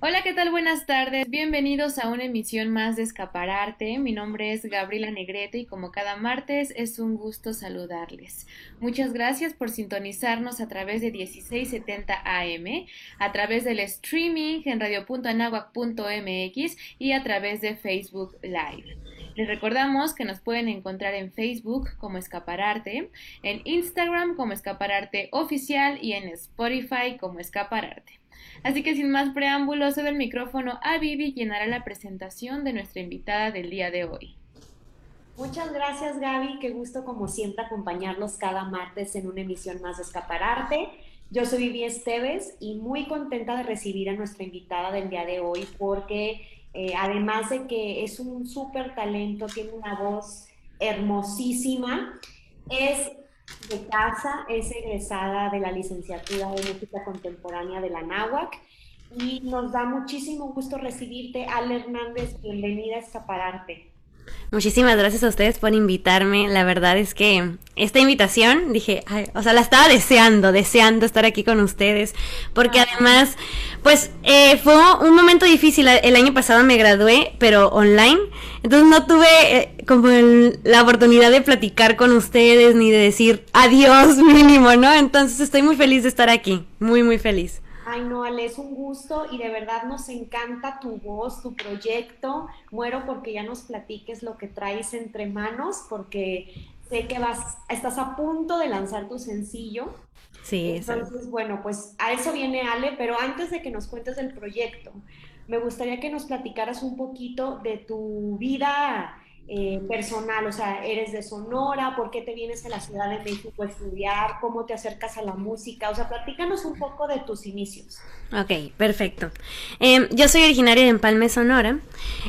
Hola, ¿qué tal? Buenas tardes. Bienvenidos a una emisión más de Escapararte. Mi nombre es Gabriela Negrete y como cada martes es un gusto saludarles. Muchas gracias por sintonizarnos a través de 1670 AM, a través del streaming en radio.anahuac.mx y a través de Facebook Live. Les recordamos que nos pueden encontrar en Facebook como Escapararte, en Instagram como Escapararte Oficial y en Spotify como Escapararte. Así que sin más preámbulos, cedo el micrófono a Vivi, quien hará la presentación de nuestra invitada del día de hoy. Muchas gracias Gaby, qué gusto como siempre acompañarlos cada martes en una emisión más de Escapararte. Yo soy Vivi Esteves y muy contenta de recibir a nuestra invitada del día de hoy porque eh, además de que es un súper talento, tiene una voz hermosísima, es de casa, es egresada de la licenciatura de música contemporánea de la NAWAC y nos da muchísimo gusto recibirte, Ale Hernández, bienvenida a Escapararte. Muchísimas gracias a ustedes por invitarme. La verdad es que esta invitación, dije, o sea, la estaba deseando, deseando estar aquí con ustedes, porque además, pues eh, fue un momento difícil. El año pasado me gradué, pero online, entonces no tuve eh, como la oportunidad de platicar con ustedes ni de decir adiós mínimo, ¿no? Entonces estoy muy feliz de estar aquí, muy, muy feliz. Ay, no, Ale, es un gusto y de verdad nos encanta tu voz, tu proyecto. Muero porque ya nos platiques lo que traes entre manos, porque sé que vas, estás a punto de lanzar tu sencillo. Sí, Entonces, bueno, pues a eso viene Ale, pero antes de que nos cuentes del proyecto, me gustaría que nos platicaras un poquito de tu vida eh, personal, o sea, eres de Sonora, ¿por qué te vienes a la Ciudad de México a estudiar? ¿Cómo te acercas a la música? O sea, platícanos un poco de tus inicios. Ok, perfecto. Em, yo soy originaria de Empalme, Sonora,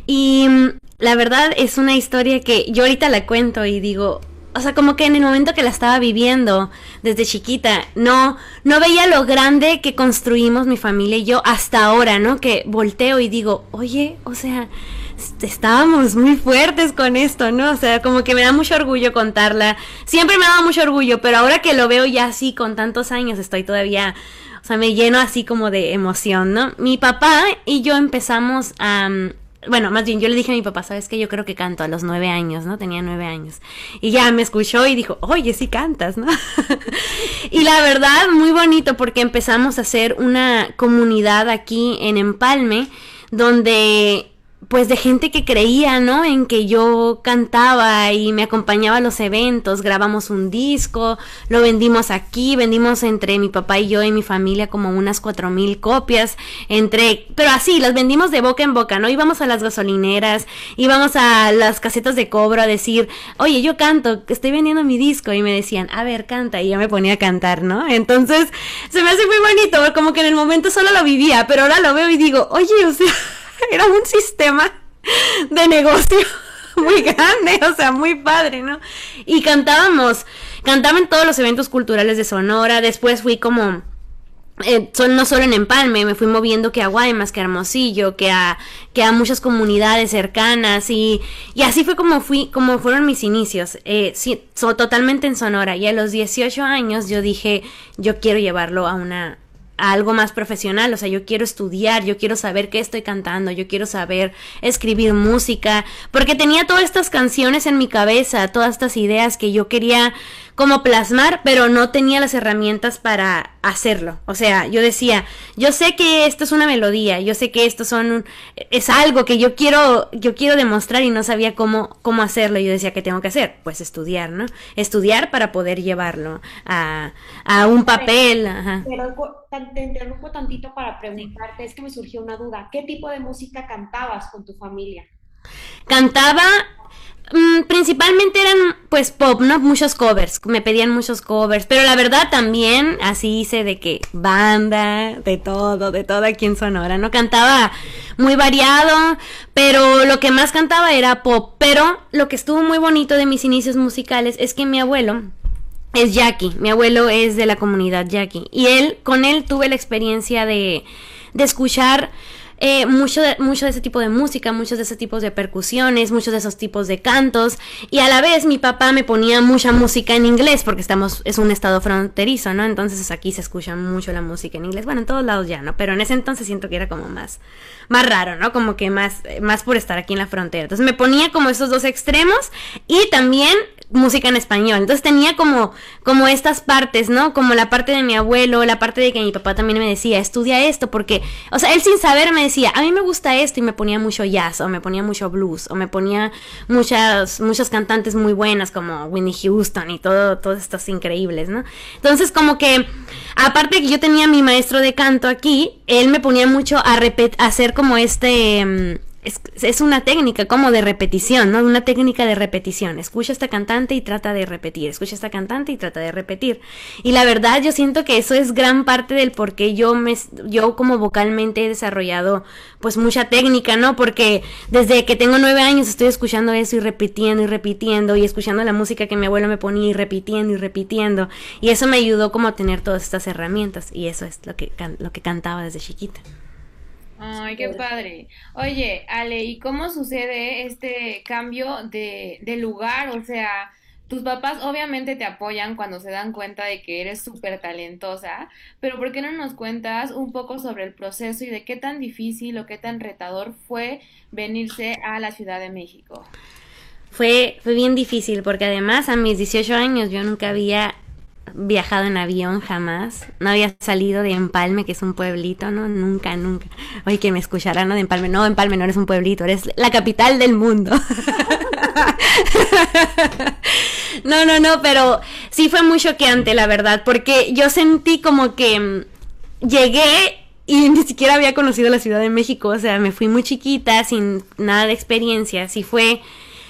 y mm, la verdad es una historia que yo ahorita la cuento y digo, o sea, como que en el momento que la estaba viviendo desde chiquita, no, no veía lo grande que construimos mi familia y yo hasta ahora, ¿no? Que volteo y digo, oye, o sea, estábamos muy fuertes con esto, ¿no? O sea, como que me da mucho orgullo contarla. Siempre me ha dado mucho orgullo, pero ahora que lo veo ya así con tantos años, estoy todavía, o sea, me lleno así como de emoción, ¿no? Mi papá y yo empezamos a... Bueno, más bien yo le dije a mi papá, ¿sabes qué? Yo creo que canto a los nueve años, ¿no? Tenía nueve años. Y ya me escuchó y dijo, oye, sí cantas, ¿no? y la verdad, muy bonito porque empezamos a hacer una comunidad aquí en Empalme, donde pues de gente que creía, ¿no? En que yo cantaba y me acompañaba a los eventos, grabamos un disco, lo vendimos aquí, vendimos entre mi papá y yo y mi familia como unas cuatro mil copias, entre, pero así, las vendimos de boca en boca, ¿no? Íbamos a las gasolineras, íbamos a las casetas de cobro a decir, oye, yo canto, estoy vendiendo mi disco, y me decían, a ver, canta, y yo me ponía a cantar, ¿no? Entonces, se me hace muy bonito, como que en el momento solo lo vivía, pero ahora lo veo y digo, oye, o sea, era un sistema de negocio muy grande, o sea, muy padre, ¿no? Y cantábamos, cantaba en todos los eventos culturales de Sonora, después fui como... Eh, son, no solo en Empalme, me fui moviendo que a Guaymas, que a Hermosillo, que a, que a muchas comunidades cercanas. Y, y así fue como fui, como fueron mis inicios, eh, sí, totalmente en Sonora. Y a los 18 años yo dije, yo quiero llevarlo a una, algo más profesional, o sea, yo quiero estudiar, yo quiero saber qué estoy cantando, yo quiero saber escribir música, porque tenía todas estas canciones en mi cabeza, todas estas ideas que yo quería como plasmar, pero no tenía las herramientas para hacerlo. O sea, yo decía, yo sé que esto es una melodía, yo sé que esto son es algo que yo quiero yo quiero demostrar y no sabía cómo cómo hacerlo. Yo decía, ¿qué tengo que hacer? Pues estudiar, ¿no? Estudiar para poder llevarlo a, a un papel. Pero te interrumpo tantito para preguntarte, es que me surgió una duda. ¿Qué tipo de música cantabas con tu familia? Cantaba Mm, principalmente eran pues pop, ¿no? Muchos covers, me pedían muchos covers, pero la verdad también así hice de que banda, de todo, de todo aquí Sonora, ¿no? Cantaba muy variado, pero lo que más cantaba era pop, pero lo que estuvo muy bonito de mis inicios musicales es que mi abuelo es Jackie, mi abuelo es de la comunidad Jackie, y él, con él tuve la experiencia de, de escuchar eh, mucho, de, mucho de ese tipo de música, muchos de ese tipos de percusiones, muchos de esos tipos de cantos. Y a la vez mi papá me ponía mucha música en inglés porque estamos, es un estado fronterizo, ¿no? Entonces aquí se escucha mucho la música en inglés. Bueno, en todos lados ya, ¿no? Pero en ese entonces siento que era como más, más raro, ¿no? Como que más, más por estar aquí en la frontera. Entonces me ponía como esos dos extremos y también música en español. Entonces tenía como, como estas partes, ¿no? Como la parte de mi abuelo, la parte de que mi papá también me decía, estudia esto, porque, o sea, él sin saber me decía, a mí me gusta esto y me ponía mucho jazz, o me ponía mucho blues, o me ponía muchas, muchas cantantes muy buenas como Winnie Houston y todo, todos estos increíbles, ¿no? Entonces como que, aparte de que yo tenía mi maestro de canto aquí, él me ponía mucho a, a hacer como este... Mm, es, una técnica como de repetición, ¿no? Una técnica de repetición. Escucha esta cantante y trata de repetir. Escucha esta cantante y trata de repetir. Y la verdad, yo siento que eso es gran parte del por qué yo me, yo como vocalmente he desarrollado pues mucha técnica, ¿no? Porque desde que tengo nueve años estoy escuchando eso y repitiendo y repitiendo y escuchando la música que mi abuelo me ponía y repitiendo y repitiendo. Y eso me ayudó como a tener todas estas herramientas. Y eso es lo que, lo que cantaba desde chiquita. Ay, qué padre. Oye, Ale, ¿y cómo sucede este cambio de, de lugar? O sea, tus papás obviamente te apoyan cuando se dan cuenta de que eres súper talentosa, pero ¿por qué no nos cuentas un poco sobre el proceso y de qué tan difícil o qué tan retador fue venirse a la Ciudad de México? Fue, fue bien difícil porque además a mis 18 años yo nunca había viajado en avión jamás. No había salido de Empalme, que es un pueblito, ¿no? Nunca, nunca. Oye, que me escucharán, ¿no? De Empalme. No, Empalme no eres un pueblito, eres la capital del mundo. no, no, no, pero sí fue muy choqueante, la verdad, porque yo sentí como que mm, llegué y ni siquiera había conocido la Ciudad de México, o sea, me fui muy chiquita, sin nada de experiencia, sí fue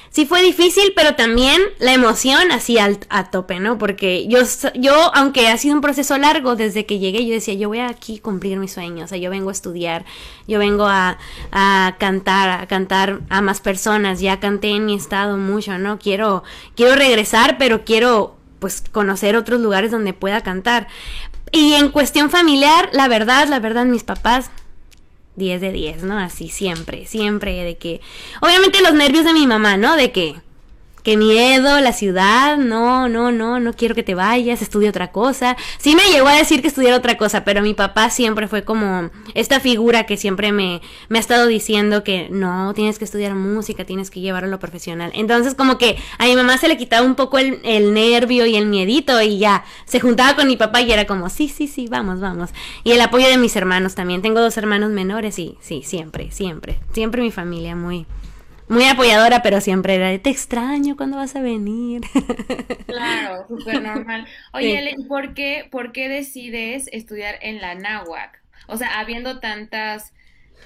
sí fue difícil, pero también la emoción así al, a tope, ¿no? Porque yo, yo, aunque ha sido un proceso largo desde que llegué, yo decía, yo voy aquí cumplir mis sueños, o sea, yo vengo a estudiar, yo vengo a, a cantar, a cantar a más personas, ya canté en mi estado mucho, ¿no? Quiero, quiero regresar, pero quiero pues conocer otros lugares donde pueda cantar. Y en cuestión familiar, la verdad, la verdad, mis papás 10 de 10, ¿no? Así siempre, siempre de que... Obviamente los nervios de mi mamá, ¿no? De que qué miedo, la ciudad, no, no, no, no quiero que te vayas, estudia otra cosa. Sí me llegó a decir que estudiara otra cosa, pero mi papá siempre fue como esta figura que siempre me, me ha estado diciendo que no, tienes que estudiar música, tienes que llevarlo a lo profesional. Entonces como que a mi mamá se le quitaba un poco el, el nervio y el miedito y ya se juntaba con mi papá y era como, sí, sí, sí, vamos, vamos. Y el apoyo de mis hermanos también, tengo dos hermanos menores y sí, siempre, siempre, siempre mi familia muy muy apoyadora, pero siempre era de te extraño, ¿cuándo vas a venir? Claro, súper normal. Oye, ¿por qué, ¿por qué decides estudiar en la náhuac? O sea, habiendo tantas,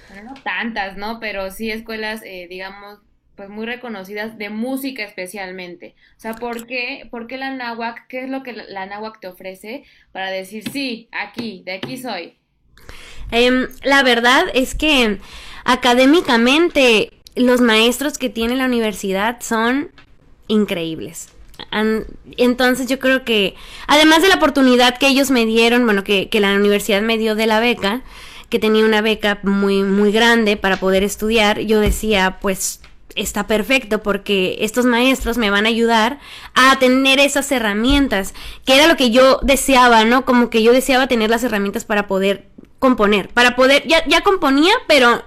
bueno, no tantas, ¿no? Pero sí escuelas, eh, digamos, pues muy reconocidas de música especialmente. O sea, ¿por qué, ¿por qué la náhuac? ¿Qué es lo que la, náhuac te ofrece para decir, sí, aquí, de aquí soy? Em, la verdad es que académicamente los maestros que tiene la universidad son increíbles. Entonces yo creo que, además de la oportunidad que ellos me dieron, bueno, que, la universidad me dio de la beca, que tenía una beca muy, muy grande para poder estudiar, yo decía, pues está perfecto porque estos maestros me van a ayudar a tener esas herramientas, que era lo que yo deseaba, ¿no? Como que yo deseaba tener las herramientas para poder componer, para poder, ya, ya componía, pero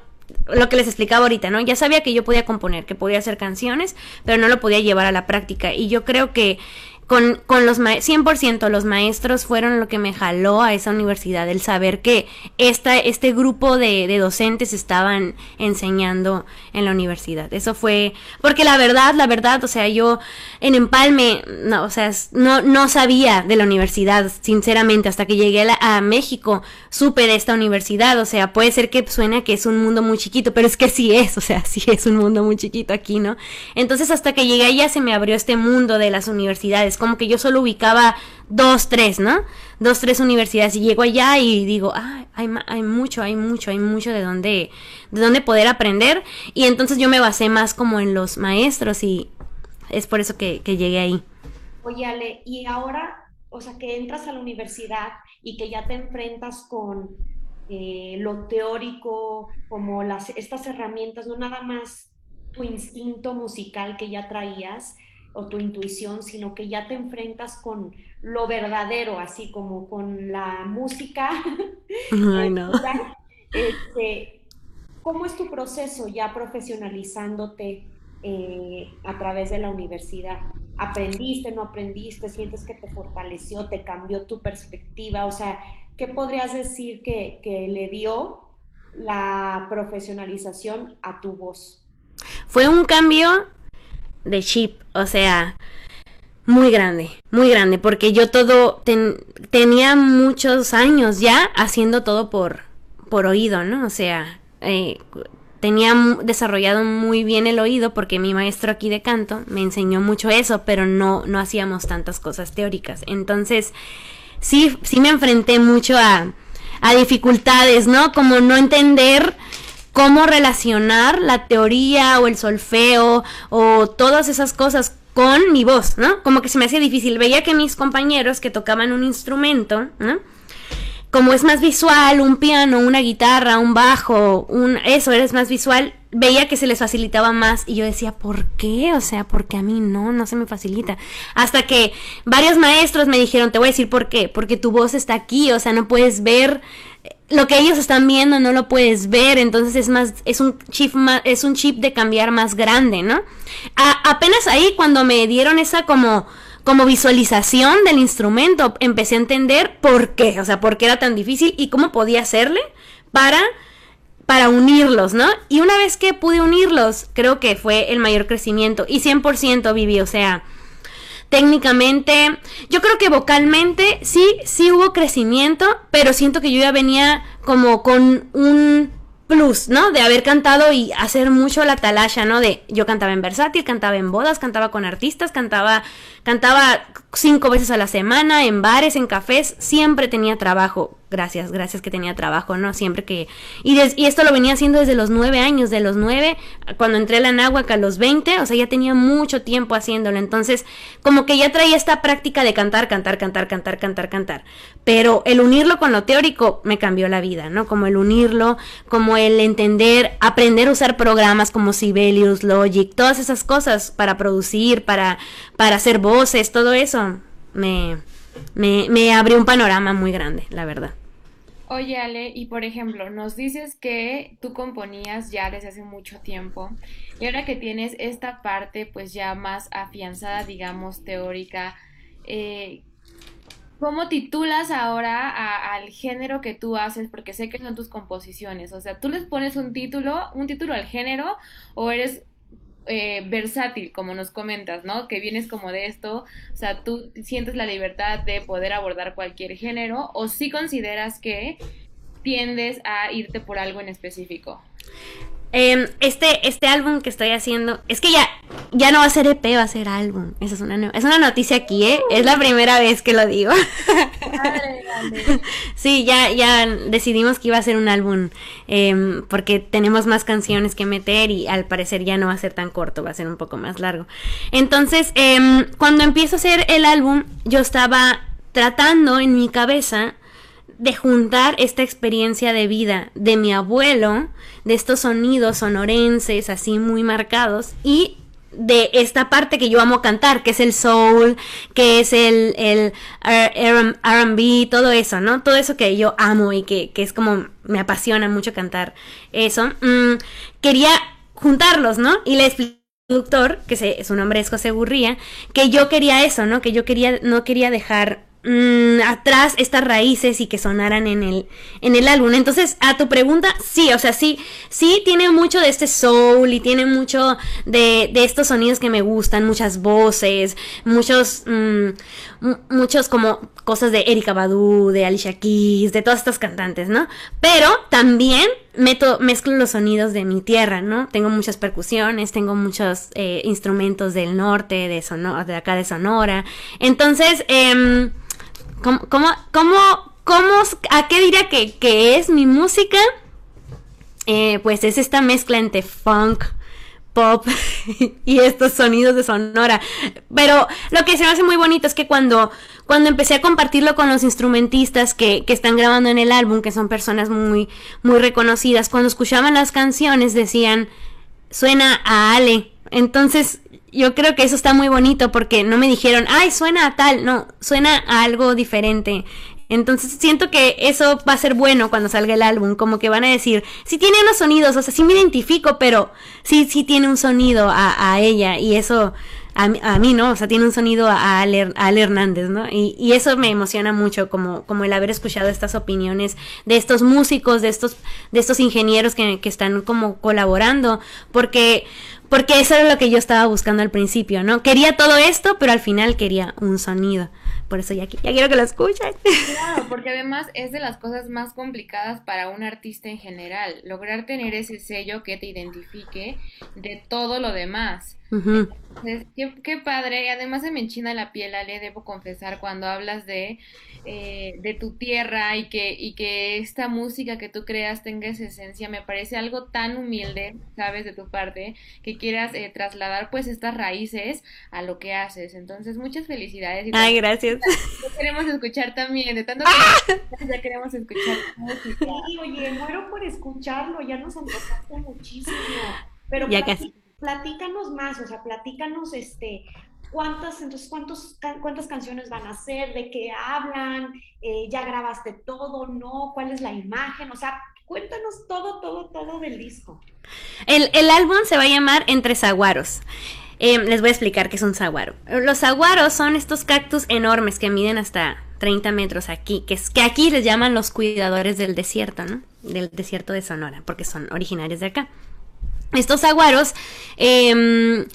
lo que les explicaba ahorita, ¿no? Ya sabía que yo podía componer, que podía hacer canciones, pero no lo podía llevar a la práctica. Y yo creo que con, con los 100% los maestros fueron lo que me jaló a esa universidad, el saber que esta, este grupo de, de, docentes estaban enseñando en la universidad. Eso fue, porque la verdad, la verdad, o sea, yo en Empalme, no, o sea, no, no sabía de la universidad, sinceramente, hasta que llegué a, México, supe de esta universidad, o sea, puede ser que suene que es un mundo muy chiquito, pero es que sí es, o sea, sí es un mundo muy chiquito aquí, ¿no? Entonces hasta que llegué allá se me abrió este mundo de las universidades como que yo solo ubicaba dos, tres, ¿no? Dos, tres universidades y llego allá y digo, ah, hay, hay mucho, hay mucho, hay mucho de dónde, de dónde poder aprender y entonces yo me basé más como en los maestros y es por eso que, llegué ahí. Oye, Ale, y ahora, o sea, que entras a la universidad y que ya te enfrentas con eh, lo teórico, como las, estas herramientas, no nada más tu instinto musical que ya traías o tu intuición, sino que ya te enfrentas con lo verdadero, así como con la música. Ay, no. este, ¿Cómo es tu proceso ya profesionalizándote eh, a través de la universidad? ¿Aprendiste, no aprendiste? ¿Sientes que te fortaleció, te cambió tu perspectiva? O sea, ¿qué podrías decir que, que le dio la profesionalización a tu voz? Fue un cambio de chip, o sea, muy grande, muy grande, porque yo todo tenía muchos años ya haciendo todo por, por oído, ¿no? O sea, eh, tenía desarrollado muy bien el oído porque mi maestro aquí de canto me enseñó mucho eso, pero no, no hacíamos tantas cosas teóricas. Entonces, sí, sí me enfrenté mucho a, a dificultades, ¿no? Como no entender cómo relacionar la teoría o el solfeo o todas esas cosas con mi voz, ¿no? Como que se me hacía difícil. Veía que mis compañeros que tocaban un instrumento, ¿no? Como es más visual, un piano, una guitarra, un bajo, un eso eres más visual, veía que se les facilitaba más y yo decía, ¿por qué? O sea, porque a mí no, no se me facilita. Hasta que varios maestros me dijeron, te voy a decir por qué, porque tu voz está aquí, o sea, no puedes ver lo que ellos están viendo no lo puedes ver, entonces es más, es un chip más, es un chip de cambiar más grande, ¿no? apenas ahí cuando me dieron esa como, como visualización del instrumento, empecé a entender por qué, o sea, por qué era tan difícil y cómo podía hacerle para, para unirlos, ¿no? Y una vez que pude unirlos, creo que fue el mayor crecimiento y 100% viví, o sea, técnicamente, yo creo que vocalmente sí, sí hubo crecimiento, pero siento que yo ya venía como con un plus, ¿no? De haber cantado y hacer mucho la talasha, ¿no? De yo cantaba en versátil, cantaba en bodas, cantaba con artistas, cantaba cantaba cinco veces a la semana en bares, en cafés, siempre tenía trabajo gracias, gracias que tenía trabajo, ¿no? Siempre que... Y, esto lo venía haciendo desde los nueve años, de los nueve, cuando entré a la náhuac a los veinte, o sea, ya tenía mucho tiempo haciéndolo, entonces como que ya traía esta práctica de cantar, cantar, cantar, cantar, cantar, cantar, pero el unirlo con lo teórico me cambió la vida, ¿no? Como el unirlo, como el entender, aprender a usar programas como Sibelius, Logic, todas esas cosas para producir, para, para hacer voces, todo eso, me me, me abrió un panorama muy grande, la verdad. Oye, Ale, y por ejemplo, nos dices que tú componías ya desde hace mucho tiempo y ahora que tienes esta parte pues ya más afianzada, digamos, teórica, eh, ¿cómo titulas ahora al género que tú haces? Porque sé que son tus composiciones, o sea, ¿tú les pones un título, un título al género o eres eh, versátil, como nos comentas, ¿no? Que vienes como de esto, o sea, tú sientes la libertad de poder abordar cualquier género o si consideras que tiendes a irte por algo en específico. Em, este, este álbum que estoy haciendo, es que ya, ya no va a ser EP, va a ser álbum. Esa es una, es una noticia aquí, ¿eh? Es la primera vez que lo digo. sí, ya, ya decidimos que iba a ser un álbum em, porque tenemos más canciones que meter y al parecer ya no va a ser tan corto, va a ser un poco más largo. Entonces, em, cuando empiezo a hacer el álbum, yo estaba tratando en mi cabeza de juntar esta experiencia de vida de mi abuelo, de estos sonidos sonorenses así muy marcados y de esta parte que yo amo cantar, que es el soul, que es el, el RB, todo eso, ¿no? Todo eso que yo amo y que, es como me apasiona mucho cantar eso. Mm, quería juntarlos, ¿no? Y le expliqué al productor, que se, su nombre es José Gurría, que yo quería eso, ¿no? Que yo quería, no quería dejar Mm, atrás estas raíces y que sonaran en el, en el álbum. Entonces, a tu pregunta, sí, o sea, sí, sí tiene mucho de este soul y tiene mucho de, de estos sonidos que me gustan, muchas voces, muchos, mm, muchos como cosas de Erika Badu, de Alicia Keys, de todas estas cantantes, ¿no? Pero también meto, mezclo los sonidos de mi tierra, ¿no? Tengo muchas percusiones, tengo muchos eh, instrumentos del norte, de, Sonora, de acá de Sonora. Entonces, eh, ¿Cómo, cómo, cómo, a qué diría que, es mi música? Eh, pues es esta mezcla entre funk, pop y estos sonidos de sonora. Pero lo que se me hace muy bonito es que cuando, cuando empecé a compartirlo con los instrumentistas que, que están grabando en el álbum, que son personas muy, muy reconocidas, cuando escuchaban las canciones decían, suena a Ale. Entonces, yo creo que eso está muy bonito porque no me dijeron, ay, suena a tal, no, suena a algo diferente. Entonces siento que eso va a ser bueno cuando salga el álbum, como que van a decir, sí tiene unos sonidos, o sea, sí me identifico, pero sí, sí tiene un sonido a, a ella y eso a, a, mí, ¿no? O sea, tiene un sonido a Ale, a Hernández, ¿no? Y, y, eso me emociona mucho, como, como el haber escuchado estas opiniones de estos músicos, de estos, de estos ingenieros que, que están como colaborando, porque porque eso era lo que yo estaba buscando al principio, ¿no? Quería todo esto, pero al final quería un sonido. Por eso ya, ya quiero que lo escuchen. Claro, porque además es de las cosas más complicadas para un artista en general, lograr tener ese sello que te identifique de todo lo demás. Uh -huh. Entonces, qué, qué, padre, y además se me enchina la piel, Ale, debo confesar, cuando hablas de, eh, de tu tierra y que, y que esta música que tú creas tenga esa esencia, me parece algo tan humilde, sabes, de tu parte, que quieras eh, trasladar pues estas raíces a lo que haces. Entonces, muchas felicidades. Y Ay, gracias. Ya queremos escuchar también, de tanto que ¡Ah! ya queremos escuchar música. Sí, oye, muero por escucharlo, ya nos antojaste muchísimo. Pero ya casi platícanos más, o sea, platícanos este, cuántas, entonces, cuántos, cuántas canciones van a ser, de qué hablan, eh, ya grabaste todo, no, cuál es la imagen, o sea, cuéntanos todo, todo, todo del disco. El, el álbum se va a llamar Entre Zaguaros. Eh, les voy a explicar qué es un zaguaro. Los zaguaros son estos cactus enormes que miden hasta 30 metros aquí, que, es, que aquí les llaman los cuidadores del desierto, ¿no? Del desierto de Sonora, porque son originarios de acá. Estos aguaros, eh,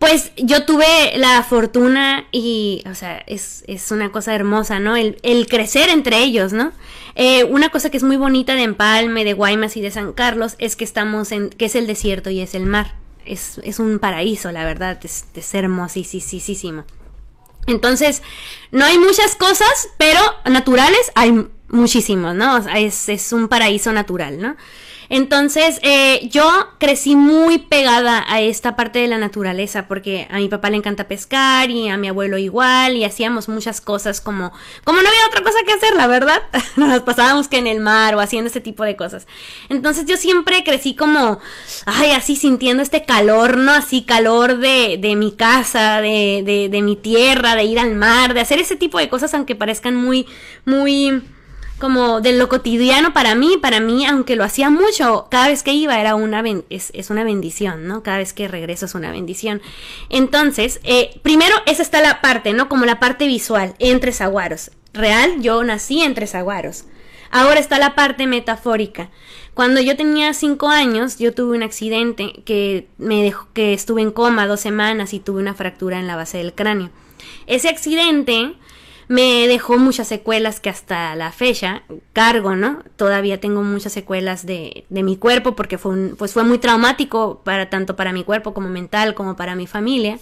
pues yo tuve la fortuna y, o sea, es, es una cosa hermosa, ¿no? El, el crecer entre ellos, ¿no? Eh, una cosa que es muy bonita de Empalme, de Guaymas y de San Carlos es que estamos en, que es el desierto y es el mar. Es, es un paraíso, la verdad, es, es hermosísimo. Entonces, no hay muchas cosas, pero naturales hay muchísimos, ¿no? O sea, es, es un paraíso natural, ¿no? Entonces, eh, yo crecí muy pegada a esta parte de la naturaleza, porque a mi papá le encanta pescar y a mi abuelo igual, y hacíamos muchas cosas como, como no había otra cosa que hacer, la verdad, nos pasábamos que en el mar o haciendo ese tipo de cosas. Entonces yo siempre crecí como, ay, así sintiendo este calor, ¿no? Así calor de, de mi casa, de, de, de mi tierra, de ir al mar, de hacer ese tipo de cosas, aunque parezcan muy, muy como de lo cotidiano para mí, para mí, aunque lo hacía mucho, cada vez que iba era una, es, es una bendición, ¿no? Cada vez que regreso es una bendición. Entonces, eh, primero esa está la parte, ¿no? Como la parte visual, entre zaguaros. Real, yo nací entre zaguaros. Ahora está la parte metafórica. Cuando yo tenía cinco años, yo tuve un accidente que me dejó, que estuve en coma dos semanas y tuve una fractura en la base del cráneo. Ese accidente me dejó muchas secuelas que hasta la fecha cargo, ¿no? Todavía tengo muchas secuelas de, de mi cuerpo porque fue, un, pues fue muy traumático para tanto para mi cuerpo como mental como para mi familia.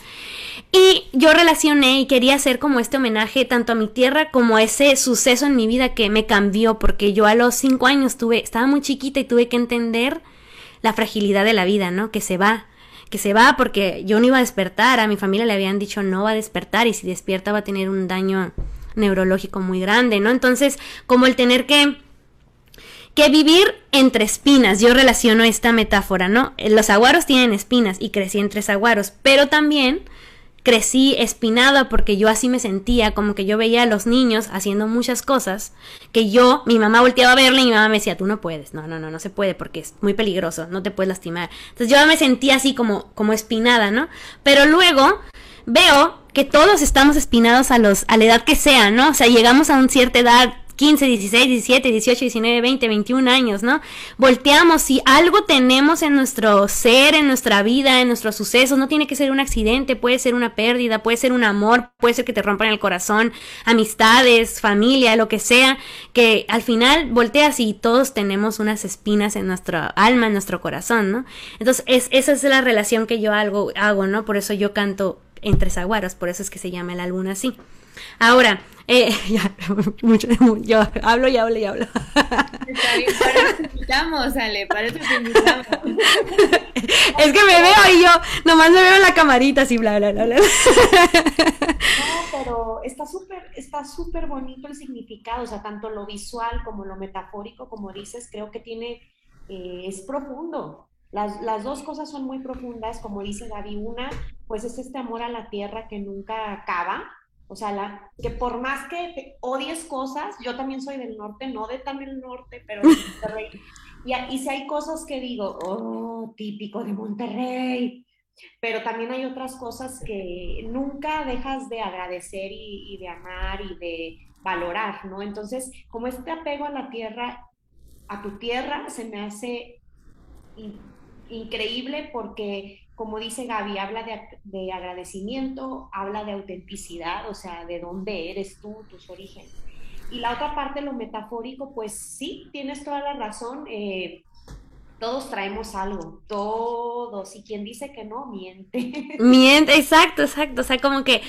Y yo relacioné y quería hacer como este homenaje tanto a mi tierra como a ese suceso en mi vida que me cambió porque yo a los cinco años tuve, estaba muy chiquita y tuve que entender la fragilidad de la vida, ¿no? Que se va, que se va porque yo no iba a despertar, a mi familia le habían dicho no va a despertar y si despierta va a tener un daño neurológico muy grande, ¿no? Entonces, como el tener que que vivir entre espinas, yo relaciono esta metáfora, ¿no? Los aguaros tienen espinas y crecí entre aguaros, pero también crecí espinada porque yo así me sentía, como que yo veía a los niños haciendo muchas cosas que yo, mi mamá volteaba a verle y mi mamá me decía, tú no puedes, no, no, no, no se puede porque es muy peligroso, no te puedes lastimar. Entonces yo me sentía así como, como espinada, ¿no? Pero luego veo que todos estamos espinados a los a la edad que sea, ¿no? O sea, llegamos a una cierta edad 15, 16, 17, 18, 19, 20, 21 años, ¿no? Volteamos si algo tenemos en nuestro ser, en nuestra vida, en nuestros sucesos, no tiene que ser un accidente, puede ser una pérdida, puede ser un amor, puede ser que te rompan el corazón, amistades, familia, lo que sea, que al final volteas y todos tenemos unas espinas en nuestra alma, en nuestro corazón, ¿no? Entonces, es, esa es la relación que yo hago, hago, ¿no? Por eso yo canto entre zaguaros, por eso es que se llama el álbum así. Ahora, eh, ya, mucho, yo hablo y hablo y hablo. Está bien, para eso te invitamos, Ale, para eso te invitamos. Es que me veo y yo nomás me veo en la camarita así, bla, bla, bla, bla. No, pero está súper, está súper bonito el significado, o sea, tanto lo visual como lo metafórico, como dices, creo que tiene, eh, es profundo. Las, las, dos cosas son muy profundas, como dice Gaby. Una, pues es este amor a la tierra que nunca acaba, o sea, la, que por más que odies cosas, yo también soy del norte, no de tan el norte, pero de Monterrey. Y, y si hay cosas que digo, oh, típico de Monterrey, pero también hay otras cosas que nunca dejas de agradecer y, y, de amar y de valorar, ¿no? Entonces, como este apego a la tierra, a tu tierra, se me hace increíble porque como dice Gaby, habla de, de, agradecimiento, habla de autenticidad, o sea, de dónde eres tú, tus orígenes. Y la otra parte, lo metafórico, pues sí, tienes toda la razón. Eh, todos traemos algo, todos, y quien dice que no, miente. Miente, exacto, exacto, o sea, como que,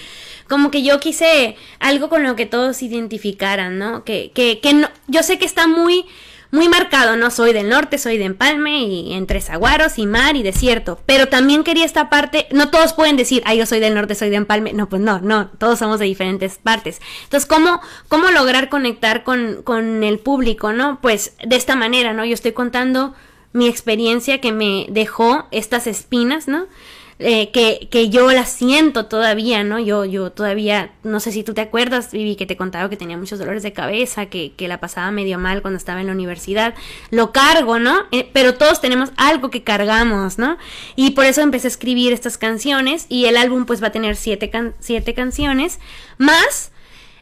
como que yo quise algo con lo que todos identificaran, ¿no? Que, que, que no, yo sé que está muy, muy marcado, ¿no? Soy del norte, soy de Empalme y entre Zaguaros y mar y desierto. Pero también quería esta parte, no todos pueden decir, ah, yo soy del norte, soy de Empalme. No, pues no, no, todos somos de diferentes partes. Entonces, ¿cómo, cómo lograr conectar con, con el público, ¿no? Pues de esta manera, ¿no? Yo estoy contando mi experiencia que me dejó estas espinas, ¿no? Eh, que, que, yo la siento todavía, ¿no? Yo, yo todavía, no sé si tú te acuerdas, Vivi, que te contaba que tenía muchos dolores de cabeza, que, que la pasaba medio mal cuando estaba en la universidad. Lo cargo, ¿no? Eh, pero todos tenemos algo que cargamos, ¿no? Y por eso empecé a escribir estas canciones y el álbum pues va a tener siete, can siete canciones, más,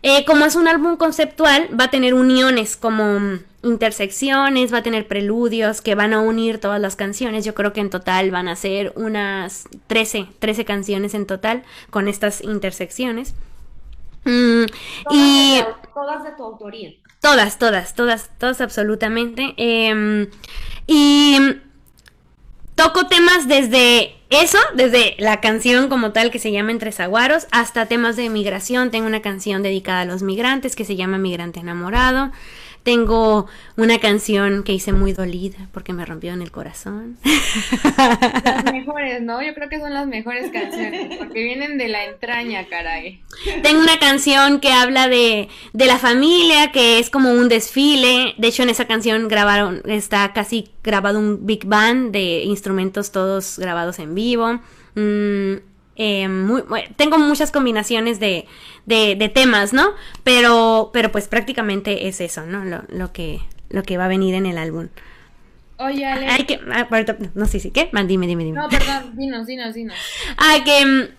eh, como es un álbum conceptual, va a tener uniones como intersecciones, va a tener preludios que van a unir todas las canciones. Yo creo que en total van a ser unas 13, 13 canciones en total con estas intersecciones. Mm, todas y de, todas de tu autoría. Todas, todas, todas, todas absolutamente. Eh, y toco temas desde eso, desde la canción como tal que se llama Entre Zaguaros, hasta temas de migración. Tengo una canción dedicada a los migrantes que se llama Migrante Enamorado. Tengo una canción que hice muy dolida porque me rompió en el corazón. Las mejores, ¿no? Yo creo que son las mejores canciones porque vienen de la entraña, caray. Tengo una canción que habla de, de la familia, que es como un desfile. De hecho, en esa canción grabaron, está casi grabado un big band de instrumentos todos grabados en vivo. Mm, eh, muy, tengo muchas combinaciones de, de, de, temas, ¿no? Pero, pero pues prácticamente es eso, ¿no? Lo, lo, que, lo que va a venir en el álbum. Oye, Ale. Ay, que, ah, no sé si, ¿qué? Dime, dime, dime. No, perdón, dinos, dinos, dinos. Ah, que,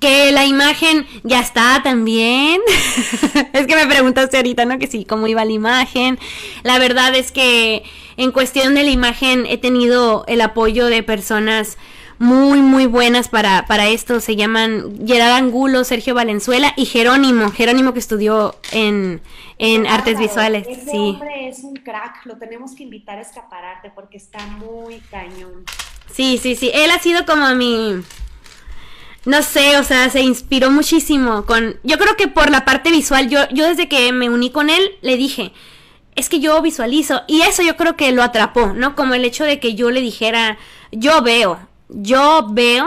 que la imagen ya está también. es que me preguntaste ahorita, ¿no? Que sí, cómo iba la imagen. La verdad es que en cuestión de la imagen he tenido el apoyo de personas muy, muy buenas para, para esto. Se llaman Gerard Angulo, Sergio Valenzuela y Jerónimo. Jerónimo que estudió en, en claro, artes visuales. Ese sí. hombre es un crack, lo tenemos que invitar a escapararte porque está muy cañón. Sí, sí, sí. Él ha sido como mi. No sé, o sea, se inspiró muchísimo con. Yo creo que por la parte visual, yo, yo desde que me uní con él, le dije. Es que yo visualizo. Y eso yo creo que lo atrapó, ¿no? Como el hecho de que yo le dijera, yo veo, yo veo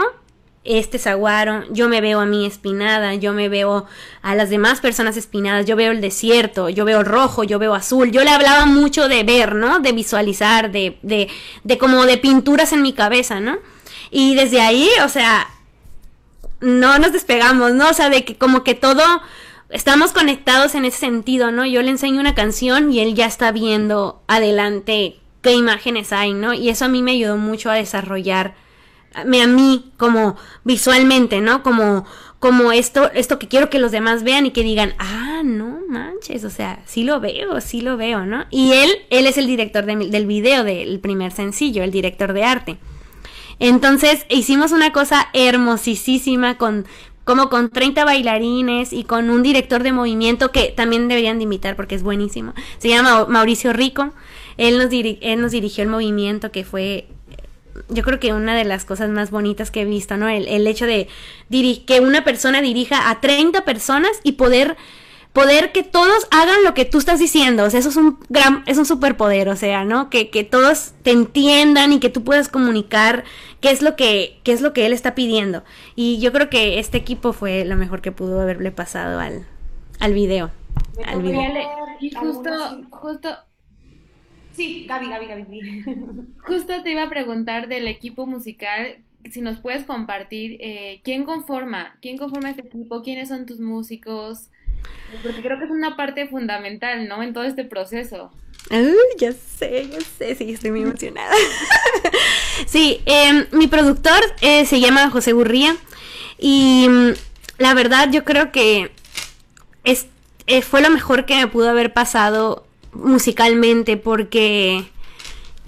este saguaro, yo me veo a mí espinada, yo me veo a las demás personas espinadas, yo veo el desierto, yo veo rojo, yo veo azul, yo le hablaba mucho de ver, ¿no? De visualizar, de, de, de como de pinturas en mi cabeza, ¿no? Y desde ahí, o sea, no nos despegamos, ¿no? O sea, de que como que todo, estamos conectados en ese sentido, ¿no? Yo le enseño una canción y él ya está viendo adelante qué imágenes hay, ¿no? Y eso a mí me ayudó mucho a desarrollar a mí como visualmente, ¿no? Como como esto esto que quiero que los demás vean y que digan, "Ah, no manches, o sea, sí lo veo, sí lo veo, ¿no?" Y él él es el director de, del video del primer sencillo, el director de arte. Entonces, hicimos una cosa hermosísima con como con 30 bailarines y con un director de movimiento que también deberían de invitar porque es buenísimo. Se llama Mauricio Rico. Él nos, él nos dirigió el movimiento que fue yo creo que una de las cosas más bonitas que he visto, ¿no? El, el hecho de que una persona dirija a 30 personas y poder poder que todos hagan lo que tú estás diciendo, o sea, eso es un gran, es un superpoder, o sea, ¿no? Que, que todos te entiendan y que tú puedas comunicar qué es lo que, qué es lo que él está pidiendo. Y yo creo que este equipo fue lo mejor que pudo haberle pasado al, al video. Al video. Y justo, justo, Sí, Gaby, Gaby, Gaby. Justo te iba a preguntar del equipo musical, si nos puedes compartir eh, quién conforma, quién conforma este equipo, quiénes son tus músicos, porque creo que es una parte fundamental, ¿no? En todo este proceso. ya sé, ya sé, sí, estoy muy emocionada. sí, em, mi productor eh, se llama José Gurría y mm, la verdad yo creo que es, eh, fue lo mejor que me pudo haber pasado musicalmente porque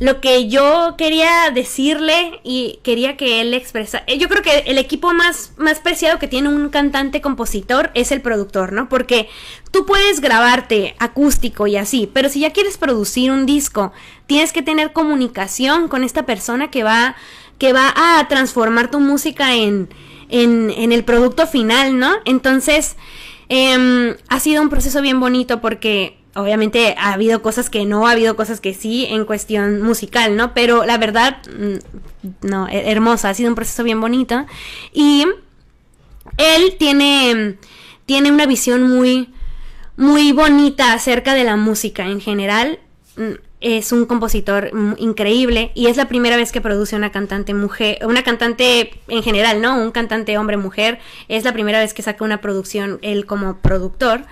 lo que yo quería decirle y quería que él expresara. Eh, yo creo que el equipo más, más preciado que tiene un cantante compositor es el productor, ¿no? Porque tú puedes grabarte acústico y así, pero si ya quieres producir un disco, tienes que tener comunicación con esta persona que va, que va a transformar tu música en, en, el producto final, ¿no? Entonces, eh, ha sido un proceso bien bonito porque obviamente ha habido cosas que no, ha habido cosas que sí en cuestión musical, ¿no? Pero la verdad, mm, no, hermosa, ha sido un proceso bien bonito. Y él tiene, tiene una visión muy, muy bonita acerca de la música en general. Mm, es un compositor increíble y es la primera vez que produce una cantante mujer, una cantante en general, ¿no? Un cantante hombre-mujer. Es la primera vez que saca una producción él como productor.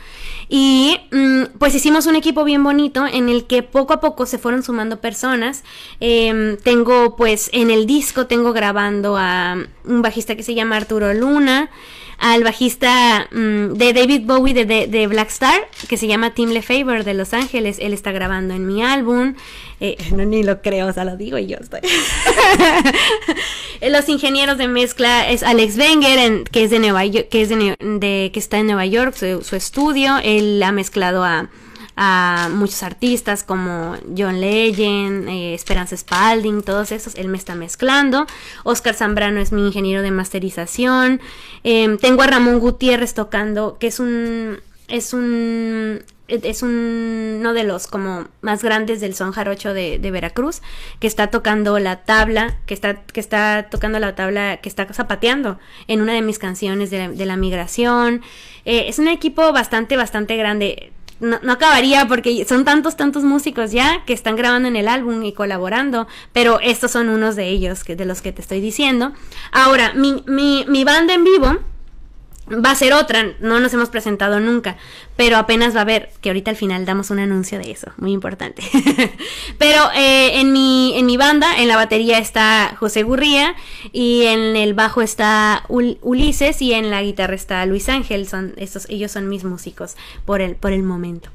Y mm, pues hicimos un equipo bien bonito en el que poco a poco se fueron sumando personas. Em, tengo pues en el disco, tengo grabando a un bajista que se llama Arturo Luna al bajista mm, de David Bowie de, de, Black Star, que se llama Tim LeFavor de Los Ángeles. Él está grabando en mi álbum. Eh, no, ni lo creo, o sea, lo digo y yo estoy. Los ingenieros de mezcla es Alex Wenger, que es de Nueva York, que es de, que está en Nueva York, su, su estudio. Él ha mezclado a a muchos artistas como John Legend, eh, Esperanza Spalding, todos esos, él me está mezclando. Oscar Zambrano es mi ingeniero de masterización. Em, tengo a Ramón Gutiérrez tocando, que es un es un es uno de los como más grandes del son jarocho de, Veracruz, que está tocando la tabla, que está, que está tocando la tabla, que está zapateando en una de mis canciones de la, migración. Eh, es un equipo bastante, bastante grande no, no, acabaría porque son tantos, tantos músicos ya que están grabando en el álbum y colaborando, pero estos son unos de ellos que, de los que te estoy diciendo. Ahora, mi, mi, mi banda en vivo Va a ser otra, no nos hemos presentado nunca, pero apenas va a haber, que ahorita al final damos un anuncio de eso, muy importante. pero eh, en, mi, en mi banda, en la batería está José Gurría y en el bajo está Ulises y en la guitarra está Luis Ángel, son, estos, ellos son mis músicos por el, por el momento.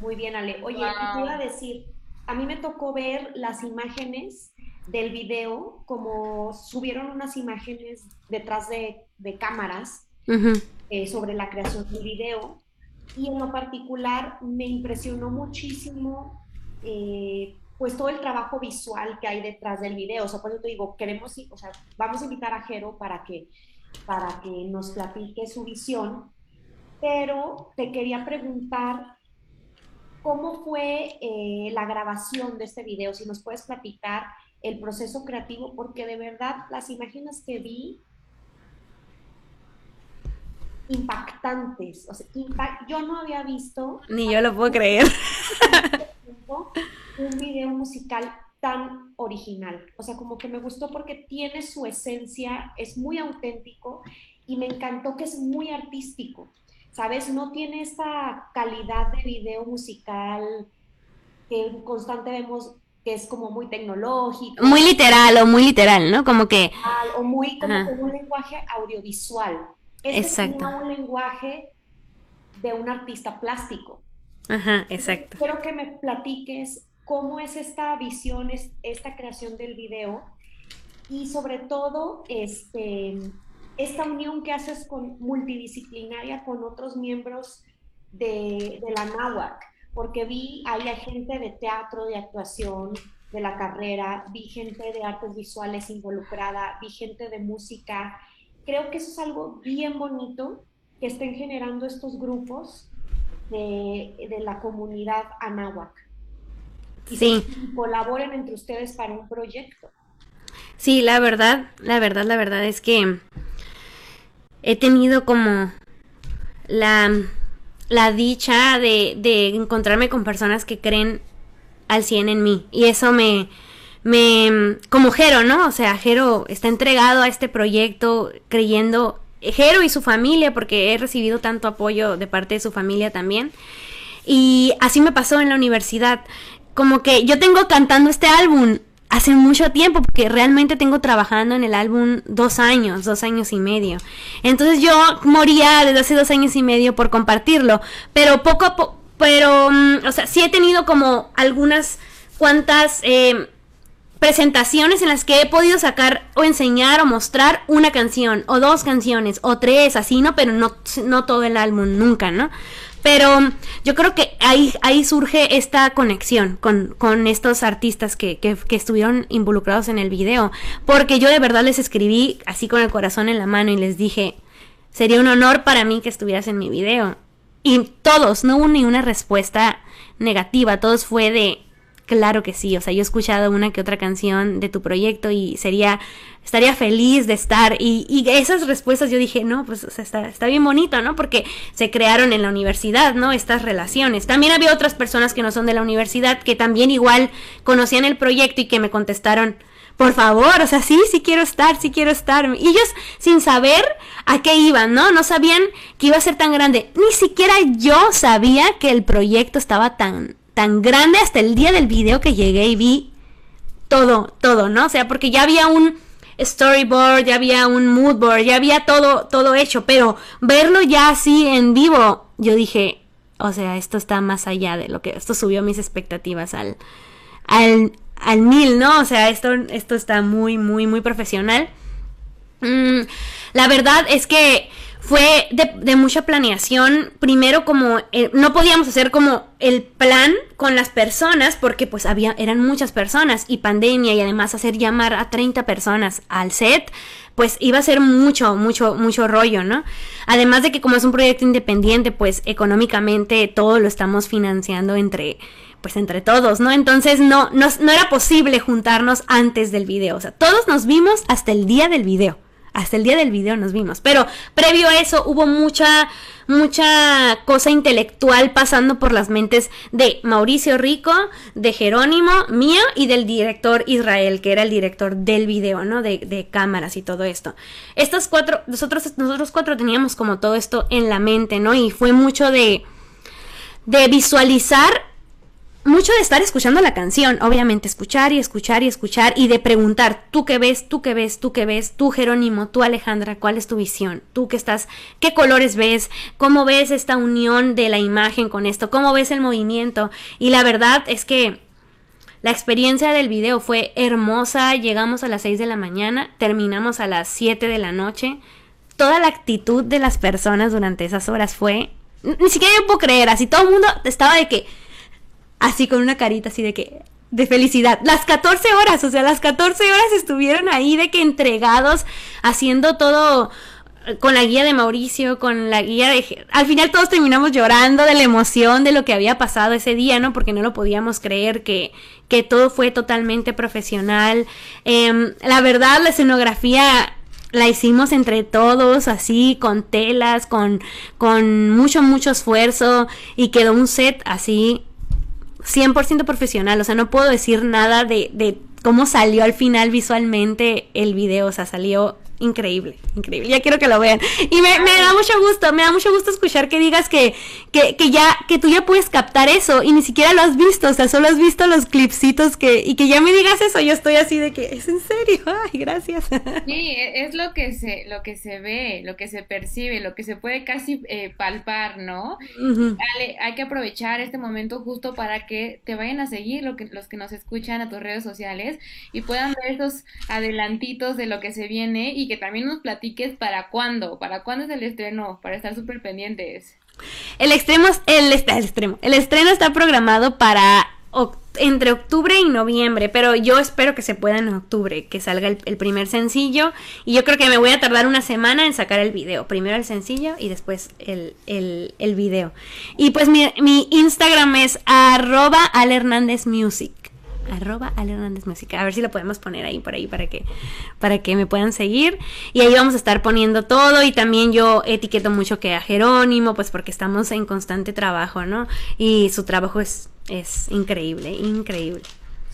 Muy bien, Ale. Oye, te iba a decir, a mí me tocó ver las imágenes del video, como subieron unas imágenes detrás de, de cámaras eh, sobre la creación del video. Y en lo particular me impresionó muchísimo eh, pues todo el trabajo visual que hay detrás del video. O sea, por eso te digo, queremos, o sea, vamos a invitar a Jero para que, para que nos platique su visión, pero te quería preguntar cómo fue eh, la grabación de este video, si nos puedes platicar el proceso creativo, porque de verdad las imágenes que vi impactantes. O sea, yo no había visto. Ni yo lo puedo creer. Un video musical tan original. O sea, como que me gustó porque tiene su esencia, es muy auténtico y me encantó que es muy artístico. ¿Sabes? No tiene esta calidad de video musical que constante vemos que es como muy tecnológico. Muy literal o muy literal, ¿no? Como que... O muy como un lenguaje audiovisual. Este Exacto. un lenguaje de un artista plástico. Ajá, exacto. Quiero que me platiques cómo es esta visión, esta creación del video y sobre todo este, esta unión que haces con multidisciplinaria con otros miembros de, la NAWAC, porque vi ahí a gente de teatro, de actuación, de la carrera, vi gente de artes visuales involucrada, vi gente de música. Creo que eso es algo bien bonito que estén generando estos grupos de, de la comunidad anáhuac. Y sí. colaboren entre ustedes para un proyecto. Sí, la verdad, la verdad, la verdad es que he tenido como la, la dicha de, de encontrarme con personas que creen al 100 en mí. Y eso me, me, como Jero, ¿no? O sea, Jero está entregado a este proyecto creyendo, Jero y su familia, porque he recibido tanto apoyo de parte de su familia también. Y así me pasó en la universidad. Como que yo tengo cantando este álbum hace mucho tiempo, porque realmente tengo trabajando en el álbum dos años, dos años y medio. Entonces yo moría desde hace dos años y medio por compartirlo, pero poco a poco, pero, mm, o sea, sí he tenido como algunas cuantas eh, presentaciones en las que he podido sacar o enseñar o mostrar una canción, o dos canciones, o tres, así, ¿no? Pero no, no todo el álbum, nunca, ¿no? Pero yo creo que ahí, ahí surge esta conexión con, con estos artistas que, que, que, estuvieron involucrados en el video. Porque yo de verdad les escribí así con el corazón en la mano y les dije, sería un honor para mí que estuvieras en mi video. Y todos, no hubo ni una respuesta negativa, todos fue de, Claro que sí, o sea, yo he escuchado una que otra canción de tu proyecto y sería, estaría feliz de estar. Y, y esas respuestas yo dije, no, pues está, está, bien bonito, ¿no? Porque se crearon en la universidad, ¿no? Estas relaciones. También había otras personas que no son de la universidad que también igual conocían el proyecto y que me contestaron, por favor, o sea, sí, sí quiero estar, sí quiero estar. Y ellos sin saber a qué iban, ¿no? No sabían que iba a ser tan grande. Ni siquiera yo sabía que el proyecto estaba tan tan grande hasta el día del video que llegué y vi todo, todo, ¿no? O sea, porque ya había un storyboard, ya había un moodboard, ya había todo, todo hecho, pero verlo ya así en vivo, yo dije, o sea, esto está más allá de lo que, esto subió mis expectativas al, al, al mil, ¿no? O sea, esto, esto está muy, muy, muy profesional. Mm, la verdad es que fue de, mucha planeación. Primero como eh, no podíamos hacer como el plan con las personas porque pues había eran muchas personas y pandemia y además hacer llamar a 30 personas al set pues iba a ser mucho, mucho, mucho rollo, ¿no? Además de que como es un proyecto independiente, pues económicamente todo lo estamos financiando entre, pues entre todos, ¿no? Entonces no, no, no era posible juntarnos antes del video, o sea, todos nos vimos hasta el día del video hasta el día del video nos vimos. Pero previo a eso hubo mucha, mucha cosa intelectual pasando por las mentes de Mauricio Rico, de Jerónimo, mío y del director Israel, que era el director del video, ¿no? De, cámaras y todo esto. Estos cuatro, nosotros, nosotros cuatro teníamos como todo esto en la mente, ¿no? Y fue mucho de, de visualizar mucho de estar escuchando la canción, obviamente escuchar y escuchar y escuchar y de preguntar, tú qué ves, tú qué ves, tú qué ves, tú Jerónimo, tú Alejandra, ¿cuál es tu visión? Tú qué estás, qué colores ves, cómo ves esta unión de la imagen con esto, cómo ves el movimiento y la verdad es que la experiencia del video fue hermosa, llegamos a las 6 de la mañana, terminamos a las 7 de la noche, toda la actitud de las personas durante esas horas fue, ni siquiera yo puedo creer, así todo el mundo estaba de que así con una carita así de que de felicidad. Las 14 horas, o sea, las 14 horas estuvieron ahí de que entregados haciendo todo eh, con la guía de Mauricio, con la guía de... Al final todos terminamos llorando de la emoción de lo que había pasado ese día, ¿no? Porque no lo podíamos creer que, que todo fue totalmente profesional. Eh, la verdad, la escenografía la hicimos entre todos, así, con telas, con, con mucho, mucho esfuerzo y quedó un set así 100% profesional, o sea, no puedo decir nada de, de cómo salió al final visualmente el video, o sea, salió increíble, increíble. Ya quiero que lo vean. Y me, me, da mucho gusto, me da mucho gusto escuchar que digas que, que, que, ya, que tú ya puedes captar eso y ni siquiera lo has visto, o sea, solo has visto los clipsitos que, y que ya me digas eso, yo estoy así de que, es en serio, ay, gracias. Sí, e, es lo que se, lo que se ve, lo que se percibe, lo que se puede casi eh, palpar, ¿no? hay que aprovechar este momento justo para que te vayan a seguir lo que, los que nos escuchan a tus redes sociales y puedan ver esos adelantitos de lo que se viene y que también nos platiques para cuándo, para cuándo es el estreno, para estar súper pendientes. El extremo, el, el extremo, el estreno está programado para entre octubre y noviembre, pero yo espero que se pueda en octubre, que salga el, primer sencillo. Y yo creo que me voy a tardar una semana en sacar el video. Primero el sencillo y después el, el, video. Y pues mi, mi Instagram es arroba Music arroba Ale Hernández Música. A ver si lo podemos poner ahí por ahí para que, para que me puedan seguir. Y ahí vamos a estar poniendo todo. Y también yo etiqueto mucho que a Jerónimo, pues porque estamos en constante trabajo, ¿no? Y su trabajo es, es increíble, increíble.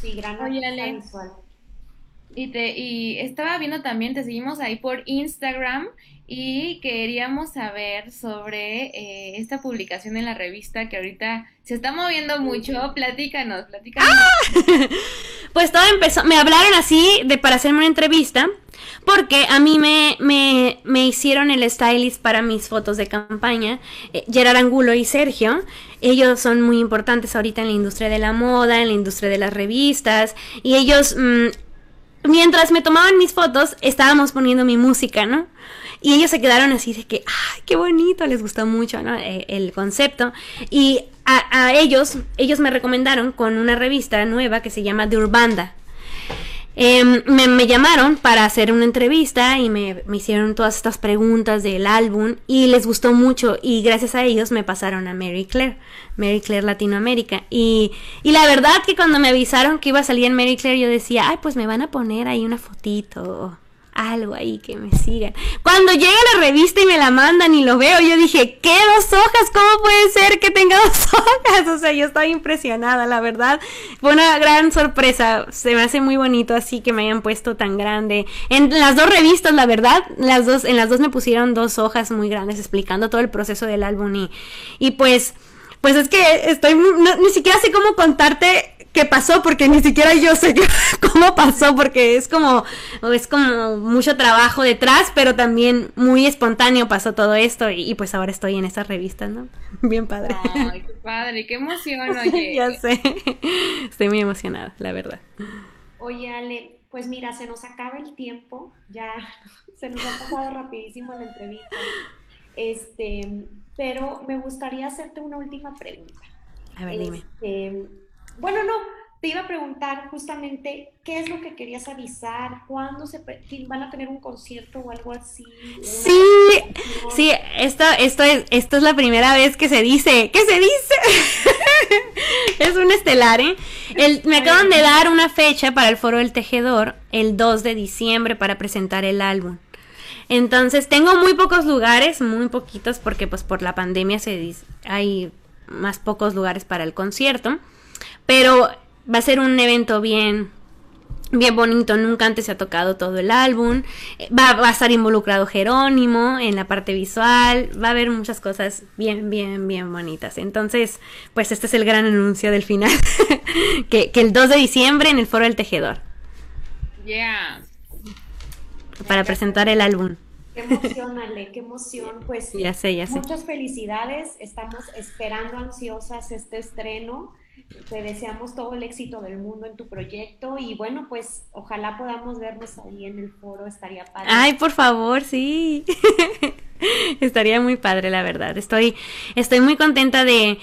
Sí, gran visual. Y, te, y estaba viendo también, te seguimos ahí por Instagram y queríamos saber sobre eh, esta publicación en la revista que ahorita se está moviendo mucho. Platícanos, platícanos. ¡Ah! Pues todo empezó, me hablaron así de para hacerme una entrevista porque a mí me, me, me hicieron el stylist para mis fotos de campaña, eh, Gerard Angulo y Sergio. Ellos son muy importantes ahorita en la industria de la moda, en la industria de las revistas y ellos... Mm, mientras me tomaban mis fotos, estábamos poniendo mi música, ¿no? Y ellos se quedaron así de que, ay, qué bonito, les gustó mucho. Eh, el concepto. Y a, ellos, ellos me recomendaron con una revista nueva que se llama The Urbanda. Em, me, llamaron para hacer una entrevista y me, hicieron todas estas preguntas del álbum y les gustó mucho y gracias a ellos me pasaron a Mary Claire, Mary Claire Latinoamérica. Y, y la verdad que cuando me avisaron que iba a salir en Mary Claire yo decía, ay, pues me van a poner ahí una fotito algo ahí que me sigan. Cuando llega la revista y me la mandan y lo veo, yo dije, ¿qué dos hojas? ¿Cómo puede ser que tenga dos hojas? O sea, yo estaba impresionada, la verdad. Fue una gran sorpresa. Se me hace muy bonito así que me hayan puesto tan grande. En las dos revistas, la verdad, las dos, en las dos me pusieron dos hojas muy grandes explicando todo el proceso del álbum y, y pues, pues es que estoy, ni siquiera sé cómo contarte qué pasó porque ni siquiera yo sé cómo pasó porque es como es como mucho trabajo detrás pero también muy espontáneo pasó todo esto y, pues ahora estoy en esta revista no bien padre. Ay qué padre qué emoción oye. ya sé. Estoy muy emocionada la verdad. Oye Ale pues mira se nos acaba el tiempo ya se nos ha pasado rapidísimo la entrevista. Este pero me gustaría hacerte una última pregunta. A ver dime. Este, bueno, no, te iba a preguntar justamente qué es lo que querías avisar, cuándo se van a tener un concierto o algo así. Sí, sí, esto, esto, es, esto es la primera vez que se dice, ¿qué se dice? es un estelar, ¿eh? me acaban de dar una fecha para el Foro del Tejedor, el 2 de diciembre, para presentar el álbum. Entonces, tengo muy pocos lugares, muy poquitos, porque pues por la pandemia se hay más pocos lugares para el concierto. Pero va a ser un evento bien, bien bonito. Nunca antes se ha tocado todo el álbum. Va, va, a estar involucrado Jerónimo en la parte visual. Va a haber muchas cosas bien, bien, bien bonitas. Entonces, pues este es el gran anuncio del final. que, que, el 2 de diciembre en el Foro del Tejedor. Yeah. Para presentar el álbum. Qué emoción, Ale, qué emoción. Pues ya sé, ya sé. muchas felicidades. Estamos esperando ansiosas este estreno te deseamos todo el éxito del mundo en tu proyecto y bueno, pues ojalá podamos vernos ahí en el foro, estaría padre. Ay, por favor, sí. estaría muy padre, la verdad. Estoy, estoy muy contenta de,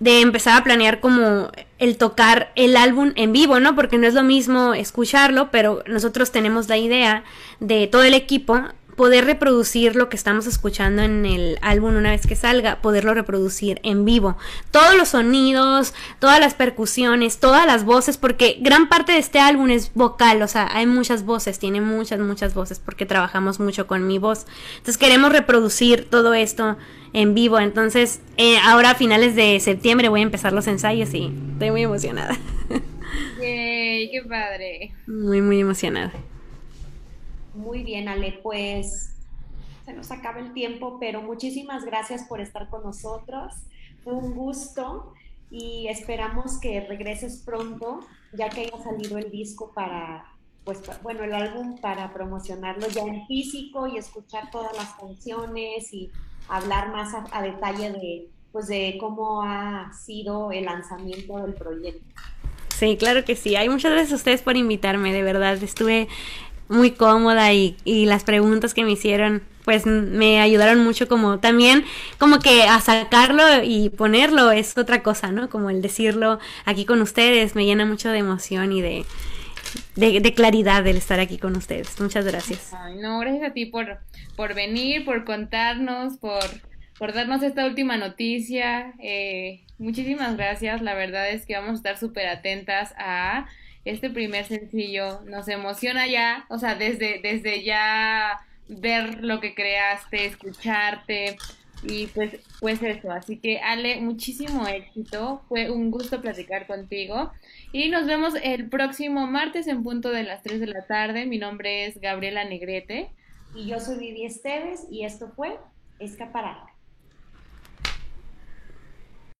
de, empezar a planear como el tocar el álbum en vivo, ¿no? Porque no es lo mismo escucharlo, pero nosotros tenemos la idea de todo el equipo poder reproducir lo que estamos escuchando en el álbum una vez que salga, poderlo reproducir en vivo. Todos los sonidos, todas las percusiones, todas las voces, porque gran parte de este álbum es vocal, o sea, hay muchas voces, tiene muchas, muchas voces, porque trabajamos mucho con mi voz. Entonces queremos reproducir todo esto en vivo. Entonces, eh, ahora a finales de septiembre voy a empezar los ensayos y estoy muy emocionada. Yay, qué padre. Muy, muy emocionada. Muy bien, Ale, pues se nos acaba el tiempo, pero muchísimas gracias por estar con nosotros. Fue un gusto y esperamos que regreses pronto, ya que haya salido el disco para, pues, bueno, el álbum para promocionarlo ya en físico y escuchar todas las canciones y hablar más a, detalle de, pues, de cómo ha sido el lanzamiento del proyecto. Sí, claro que sí. Hay muchas gracias a ustedes por invitarme, de verdad. Estuve muy cómoda y, y las preguntas que me hicieron pues me ayudaron mucho como también como que a sacarlo y ponerlo es otra cosa, ¿no? Como el decirlo aquí con ustedes me llena mucho de emoción y de, de, claridad el estar aquí con ustedes. Muchas gracias. Ay, no, gracias a ti por, por venir, por contarnos, por, por darnos esta última noticia. Eh, muchísimas gracias. La verdad es que vamos a estar súper atentas a este primer sencillo. Nos emociona ya, o sea, desde, desde ya ver lo que creaste, escucharte y pues, pues eso. Así que Ale, muchísimo éxito. Fue un gusto platicar contigo. Y nos vemos el próximo martes en punto de las 3 de la tarde. Mi nombre es Gabriela Negrete. Y yo soy Vivi Esteves y esto fue Escaparate.